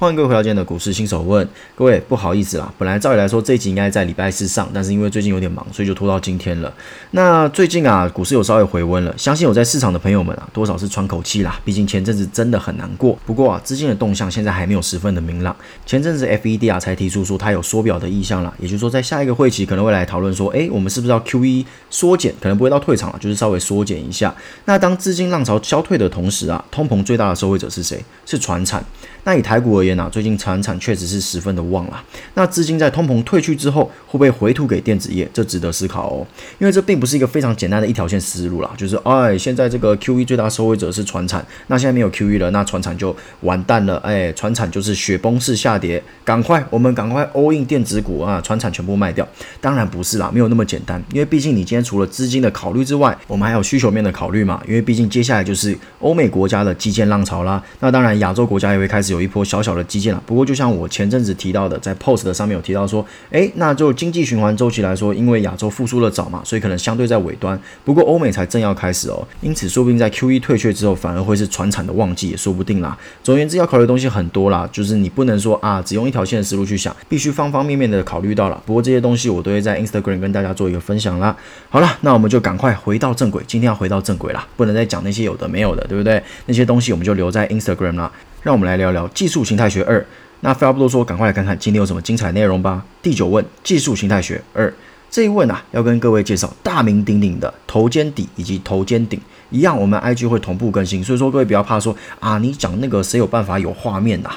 欢迎各位回到今天的股市新手问，各位不好意思啦，本来照理来说这一集应该在礼拜四上，但是因为最近有点忙，所以就拖到今天了。那最近啊，股市有稍微回温了，相信有在市场的朋友们啊，多少是喘口气啦。毕竟前阵子真的很难过。不过啊，资金的动向现在还没有十分的明朗。前阵子 FED 啊才提出说它有缩表的意向啦，也就是说在下一个会期可能会来讨论说，哎，我们是不是要 QE 缩减？可能不会到退场了，就是稍微缩减一下。那当资金浪潮消退的同时啊，通膨最大的受惠者是谁？是船产。那以台股而言啊，最近产产确实是十分的旺啦。那资金在通膨退去之后，会不会回吐给电子业？这值得思考哦。因为这并不是一个非常简单的一条线思路啦。就是哎，现在这个 QE 最大受益者是船产，那现在没有 QE 了，那船产就完蛋了。哎，船产就是雪崩式下跌，赶快我们赶快 all in 电子股啊，船产全部卖掉。当然不是啦，没有那么简单。因为毕竟你今天除了资金的考虑之外，我们还有需求面的考虑嘛。因为毕竟接下来就是欧美国家的基建浪潮啦。那当然亚洲国家也会开始。有有一波小小的基建了，不过就像我前阵子提到的，在 post 的上面有提到说，诶，那就经济循环周期来说，因为亚洲复苏的早嘛，所以可能相对在尾端。不过欧美才正要开始哦，因此说不定在 Q1 退却之后，反而会是传产的旺季也说不定啦。总而言之，要考虑的东西很多啦，就是你不能说啊，只用一条线的思路去想，必须方方面面的考虑到了。不过这些东西我都会在 Instagram 跟大家做一个分享啦。好了，那我们就赶快回到正轨，今天要回到正轨啦，不能再讲那些有的没有的，对不对？那些东西我们就留在 Instagram 啦。让我们来聊聊技术形态学二。那废话不多说，赶快来看看今天有什么精彩内容吧。第九问：技术形态学二这一问啊，要跟各位介绍大名鼎鼎的头肩底以及头肩顶。一样，我们 IG 会同步更新，所以说各位不要怕说啊，你讲那个谁有办法有画面呐？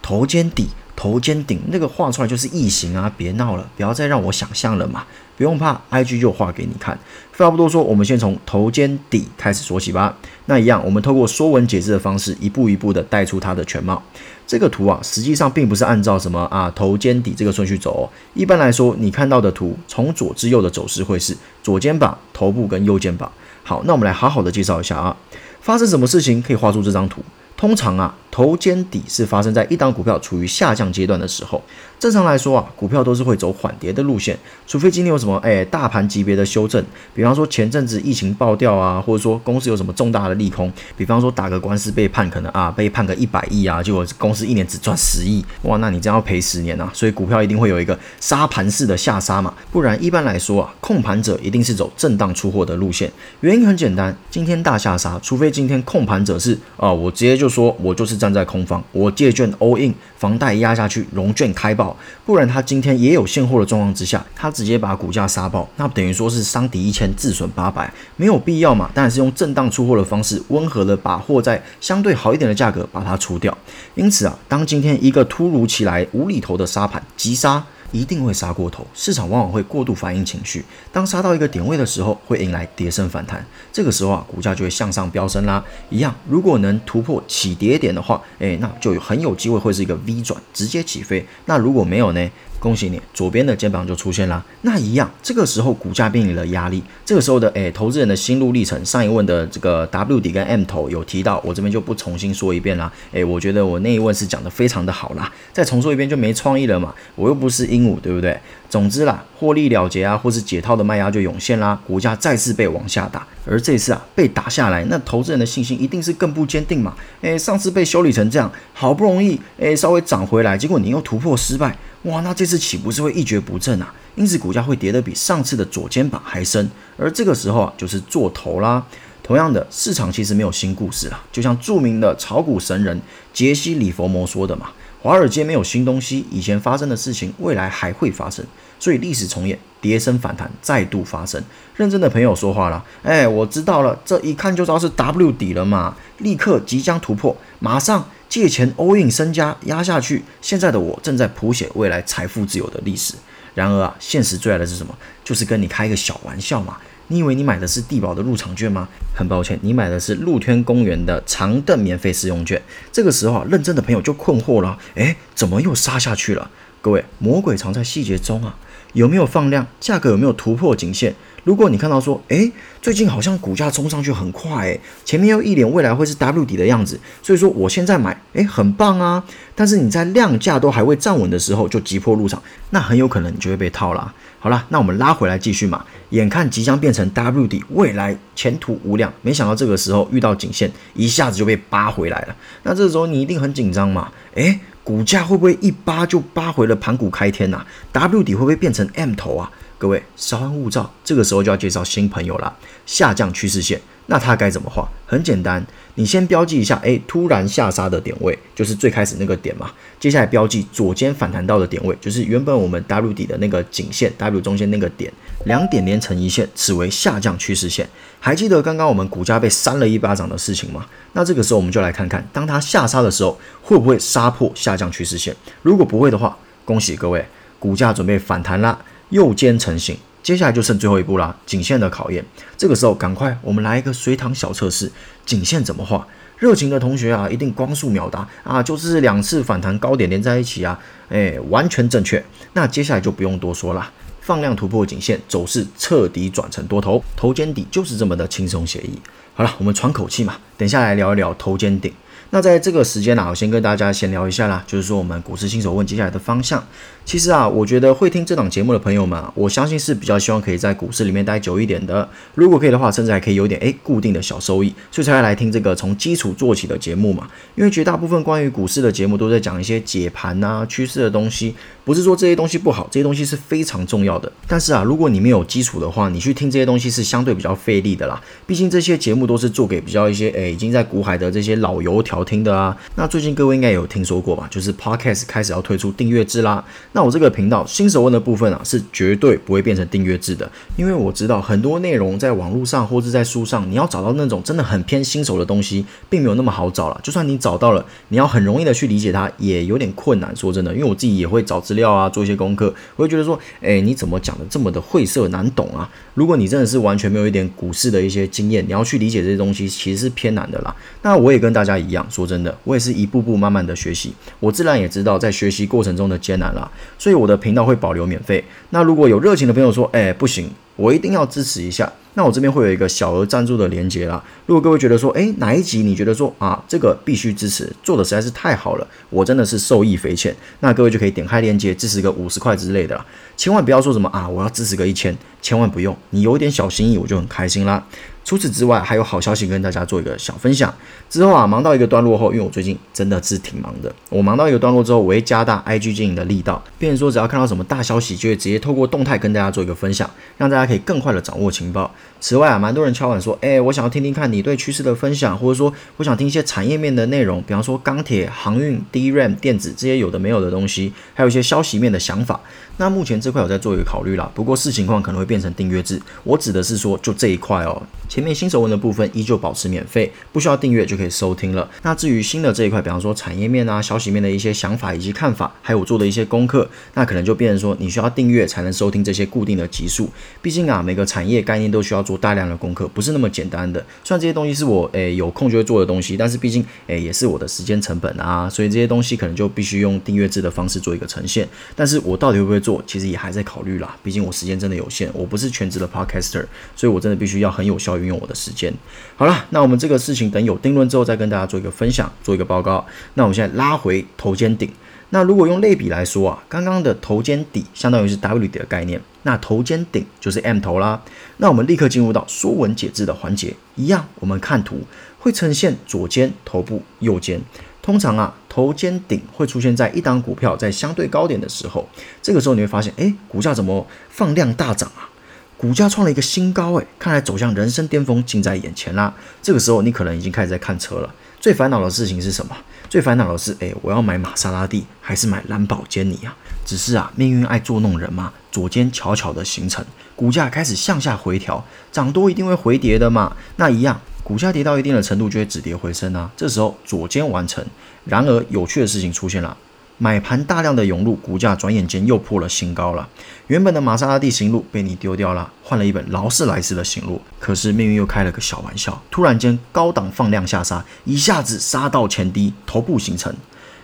头肩底、头肩顶那个画出来就是异形啊！别闹了，不要再让我想象了嘛。不用怕，IG 就画给你看。废话不多说，我们先从头肩底开始说起吧。那一样，我们透过说文解字的方式，一步一步的带出它的全貌。这个图啊，实际上并不是按照什么啊头肩底这个顺序走。哦。一般来说，你看到的图从左至右的走势会是左肩膀、头部跟右肩膀。好，那我们来好好的介绍一下啊，发生什么事情可以画出这张图？通常啊，头肩底是发生在一档股票处于下降阶段的时候。正常来说啊，股票都是会走缓跌的路线，除非今天有什么哎大盘级别的修正，比方说前阵子疫情爆掉啊，或者说公司有什么重大的利空，比方说打个官司被判可能啊被判个一百亿啊，结果公司一年只赚十亿，哇，那你这样要赔十年啊，所以股票一定会有一个杀盘式的下杀嘛，不然一般来说啊，控盘者一定是走震荡出货的路线。原因很简单，今天大下杀，除非今天控盘者是啊，我直接就说我就是站在空方，我借券 all in，房贷压下去，融券开爆。不然他今天也有现货的状况之下，他直接把股价杀爆，那等于说是伤敌一千自损八百，没有必要嘛？当然是用震荡出货的方式，温和的把货在相对好一点的价格把它出掉。因此啊，当今天一个突如其来无厘头的杀盘急杀。一定会杀过头，市场往往会过度反应情绪。当杀到一个点位的时候，会迎来跌升反弹，这个时候啊，股价就会向上飙升啦。一样，如果能突破起跌点的话，哎，那就很有机会会是一个 V 转，直接起飞。那如果没有呢？恭喜你，左边的肩膀就出现了。那一样，这个时候股价面临了压力。这个时候的诶，投资人的心路历程，上一问的这个 W 底跟 M 头有提到，我这边就不重新说一遍啦。诶，我觉得我那一问是讲的非常的好啦，再重说一遍就没创意了嘛。我又不是鹦鹉，对不对？总之啦，获利了结啊，或是解套的卖压就涌现啦，股价再次被往下打。而这次啊，被打下来，那投资人的信心一定是更不坚定嘛。诶，上次被修理成这样，好不容易诶稍微涨回来，结果你又突破失败。哇，那这次岂不是会一蹶不振啊？因此股价会跌得比上次的左肩膀还深，而这个时候啊，就是做头啦。同样的，市场其实没有新故事了，就像著名的炒股神人杰西·里佛摩说的嘛：“华尔街没有新东西，以前发生的事情，未来还会发生，所以历史重演，跌升反弹再度发生。”认真的朋友说话了，哎，我知道了，这一看就知道是 W 底了嘛，立刻即将突破，马上。借钱 all in 身家压下去，现在的我正在谱写未来财富自由的历史。然而啊，现实最爱的是什么？就是跟你开一个小玩笑嘛。你以为你买的是地保的入场券吗？很抱歉，你买的是露天公园的长凳免费试用券。这个时候啊，认真的朋友就困惑了，诶，怎么又杀下去了？各位，魔鬼藏在细节中啊，有没有放量？价格有没有突破颈线？如果你看到说，诶，最近好像股价冲上去很快，诶，前面又一脸未来会是 W 底的样子，所以说我现在买，诶，很棒啊。但是你在量价都还未站稳的时候就急迫入场，那很有可能你就会被套了。好了，那我们拉回来继续嘛。眼看即将变成 W 底，未来前途无量，没想到这个时候遇到颈线，一下子就被扒回来了。那这时候你一定很紧张嘛？诶，股价会不会一扒就扒回了盘古开天呐？W 底会不会变成 M 头啊？各位稍安勿躁，这个时候就要介绍新朋友了。下降趋势线，那它该怎么画？很简单，你先标记一下，哎，突然下杀的点位就是最开始那个点嘛。接下来标记左肩反弹到的点位，就是原本我们 W 底的那个颈线，W 中间那个点，两点连成一线，此为下降趋势线。还记得刚刚我们股价被扇了一巴掌的事情吗？那这个时候我们就来看看，当它下杀的时候，会不会杀破下降趋势线？如果不会的话，恭喜各位，股价准备反弹啦。右肩成型，接下来就剩最后一步啦，颈线的考验。这个时候赶快，我们来一个随堂小测试，颈线怎么画？热情的同学啊，一定光速秒答啊，就是两次反弹高点连在一起啊，哎，完全正确。那接下来就不用多说了，放量突破颈线，走势彻底转成多头，头肩底就是这么的轻松写意。好了，我们喘口气嘛，等下来聊一聊头肩顶。那在这个时间呢，我先跟大家闲聊一下啦，就是说我们股市新手问接下来的方向。其实啊，我觉得会听这档节目的朋友们，我相信是比较希望可以在股市里面待久一点的。如果可以的话，甚至还可以有点诶固定的小收益，所以才会来听这个从基础做起的节目嘛。因为绝大部分关于股市的节目都在讲一些解盘啊、趋势的东西，不是说这些东西不好，这些东西是非常重要的。但是啊，如果你没有基础的话，你去听这些东西是相对比较费力的啦。毕竟这些节目都是做给比较一些诶已经在股海的这些老油条好听的啊。那最近各位应该有听说过吧？就是 Podcast 开始要推出订阅制啦。那我这个频道新手问的部分啊，是绝对不会变成订阅制的，因为我知道很多内容在网络上或者在书上，你要找到那种真的很偏新手的东西，并没有那么好找了。就算你找到了，你要很容易的去理解它，也有点困难。说真的，因为我自己也会找资料啊，做一些功课，我会觉得说，哎，你怎么讲的这么的晦涩难懂啊？如果你真的是完全没有一点股市的一些经验，你要去理解这些东西，其实是偏难的啦。那我也跟大家一样，说真的，我也是一步步慢慢的学习，我自然也知道在学习过程中的艰难啦。所以我的频道会保留免费。那如果有热情的朋友说，哎，不行，我一定要支持一下。那我这边会有一个小额赞助的连接啦。如果各位觉得说，诶，哪一集你觉得说啊，这个必须支持，做的实在是太好了，我真的是受益匪浅，那各位就可以点开链接支持个五十块之类的啦。千万不要说什么啊，我要支持个一千，千万不用，你有一点小心意我就很开心啦。除此之外，还有好消息跟大家做一个小分享。之后啊，忙到一个段落后，因为我最近真的是挺忙的，我忙到一个段落之后，我会加大 IG 经营的力道，变成说只要看到什么大消息，就会直接透过动态跟大家做一个分享，让大家可以更快的掌握情报。此外啊，蛮多人敲碗说，哎，我想要听听看你对趋势的分享，或者说我想听一些产业面的内容，比方说钢铁、航运、DRAM、电子这些有的没有的东西，还有一些消息面的想法。那目前这块我在做一个考虑啦，不过视情况可能会变成订阅制。我指的是说，就这一块哦，前面新手问的部分依旧保持免费，不需要订阅就可以收听了。那至于新的这一块，比方说产业面啊、消息面的一些想法以及看法，还有我做的一些功课，那可能就变成说你需要订阅才能收听这些固定的集数。毕竟啊，每个产业概念都需要做大量的功课，不是那么简单的。虽然这些东西是我诶有空就会做的东西，但是毕竟诶也是我的时间成本啊，所以这些东西可能就必须用订阅制的方式做一个呈现。但是我到底会不会做，其实也还在考虑啦。毕竟我时间真的有限，我不是全职的 podcaster，所以我真的必须要很有效运用我的时间。好了，那我们这个事情等有定论之后再跟大家做一个分享，做一个报告。那我们现在拉回头肩顶。那如果用类比来说啊，刚刚的头肩底相当于是 W 底的概念，那头肩顶就是 M 头啦。那我们立刻进入到说文解字的环节，一样，我们看图会呈现左肩、头部、右肩。通常啊，头肩顶会出现在一档股票在相对高点的时候，这个时候你会发现，哎，股价怎么放量大涨啊？股价创了一个新高，哎，看来走向人生巅峰近在眼前啦。这个时候你可能已经开始在看车了。最烦恼的事情是什么？最烦恼的是，哎，我要买玛莎拉蒂还是买蓝宝坚尼啊？只是啊，命运爱捉弄人嘛，左肩悄悄的形成，股价开始向下回调，涨多一定会回跌的嘛。那一样，股价跌到一定的程度就会止跌回升啊。这时候左肩完成，然而有趣的事情出现了。买盘大量的涌入，股价转眼间又破了新高了。原本的玛莎拉蒂行路被你丢掉了，换了一本劳斯莱斯的行路。可是命运又开了个小玩笑，突然间高档放量下杀，一下子杀到前低，头部形成。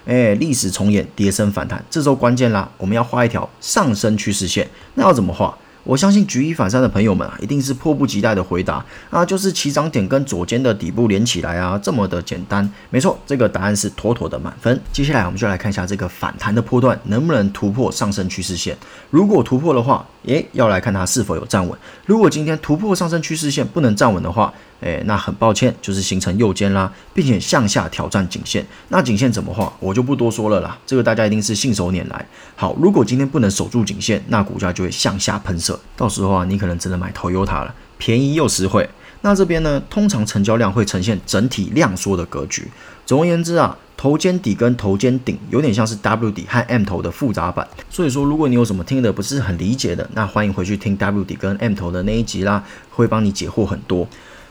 哎，历史重演，跌升反弹，这周关键啦，我们要画一条上升趋势线，那要怎么画？我相信举一反三的朋友们啊，一定是迫不及待的回答啊，就是起涨点跟左肩的底部连起来啊，这么的简单。没错，这个答案是妥妥的满分。接下来我们就来看一下这个反弹的波段能不能突破上升趋势线。如果突破的话，诶，要来看它是否有站稳。如果今天突破上升趋势线不能站稳的话，诶，那很抱歉，就是形成右肩啦，并且向下挑战颈线。那颈线怎么画，我就不多说了啦，这个大家一定是信手拈来。好，如果今天不能守住颈线，那股价就会向下喷射，到时候啊，你可能只能买 Toyota 了，便宜又实惠。那这边呢，通常成交量会呈现整体量缩的格局。总而言之啊。头肩底跟头肩顶有点像是 W 底和 M 头的复杂版，所以说如果你有什么听的不是很理解的，那欢迎回去听 W 底跟 M 头的那一集啦，会帮你解惑很多。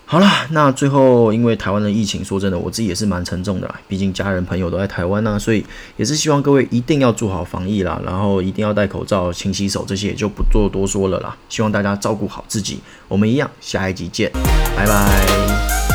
好了，那最后因为台湾的疫情，说真的我自己也是蛮沉重的啦，毕竟家人朋友都在台湾呢，所以也是希望各位一定要做好防疫啦，然后一定要戴口罩、勤洗手，这些也就不做多说了啦。希望大家照顾好自己，我们一样下一集见，拜拜。